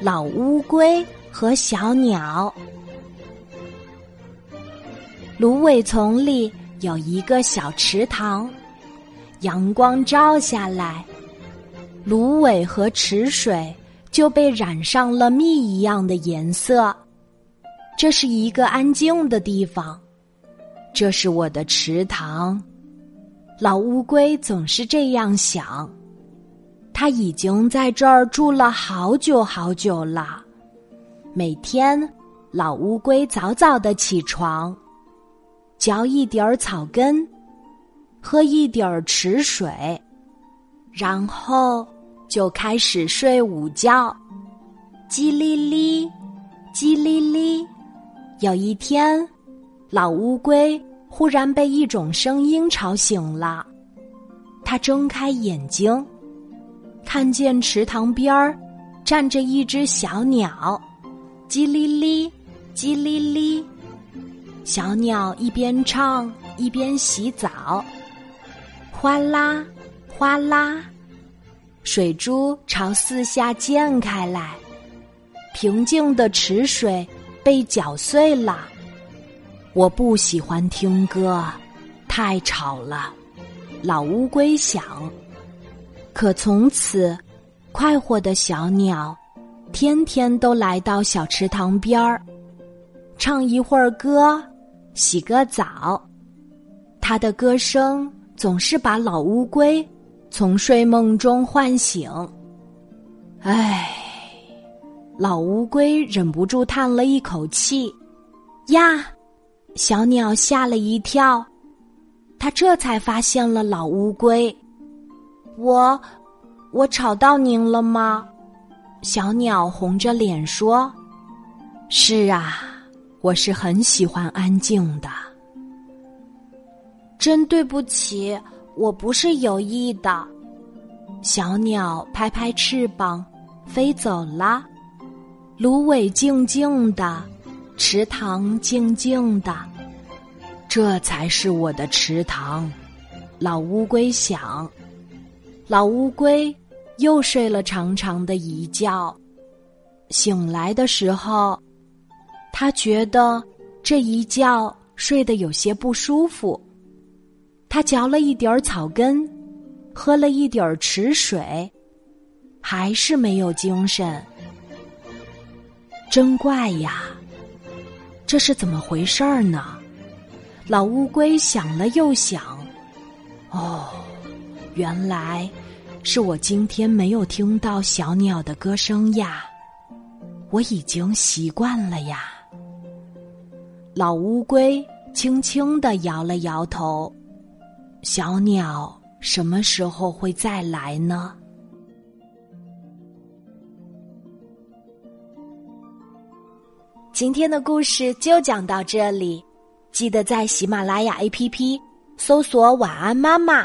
老乌龟和小鸟。芦苇丛里有一个小池塘，阳光照下来，芦苇和池水就被染上了蜜一样的颜色。这是一个安静的地方，这是我的池塘。老乌龟总是这样想。他已经在这儿住了好久好久了。每天，老乌龟早早的起床，嚼一点儿草根，喝一点儿池水，然后就开始睡午觉。叽哩哩，叽哩哩。有一天，老乌龟忽然被一种声音吵醒了，他睁开眼睛。看见池塘边儿站着一只小鸟，叽哩哩，叽哩哩。小鸟一边唱一边洗澡，哗啦，哗啦，水珠朝四下溅开来，平静的池水被搅碎了。我不喜欢听歌，太吵了。老乌龟想。可从此，快活的小鸟，天天都来到小池塘边儿，唱一会儿歌，洗个澡。它的歌声总是把老乌龟从睡梦中唤醒。唉，老乌龟忍不住叹了一口气。呀，小鸟吓了一跳，它这才发现了老乌龟。我，我吵到您了吗？小鸟红着脸说：“是啊，我是很喜欢安静的。”真对不起，我不是有意的。小鸟拍拍翅膀，飞走了。芦苇静静的，池塘静静的，这才是我的池塘。老乌龟想。老乌龟又睡了长长的一觉，醒来的时候，他觉得这一觉睡得有些不舒服。他嚼了一点儿草根，喝了一点儿池水，还是没有精神。真怪呀，这是怎么回事儿呢？老乌龟想了又想，哦。原来，是我今天没有听到小鸟的歌声呀，我已经习惯了呀。老乌龟轻轻的摇了摇头。小鸟什么时候会再来呢？今天的故事就讲到这里，记得在喜马拉雅 APP 搜索“晚安妈妈”。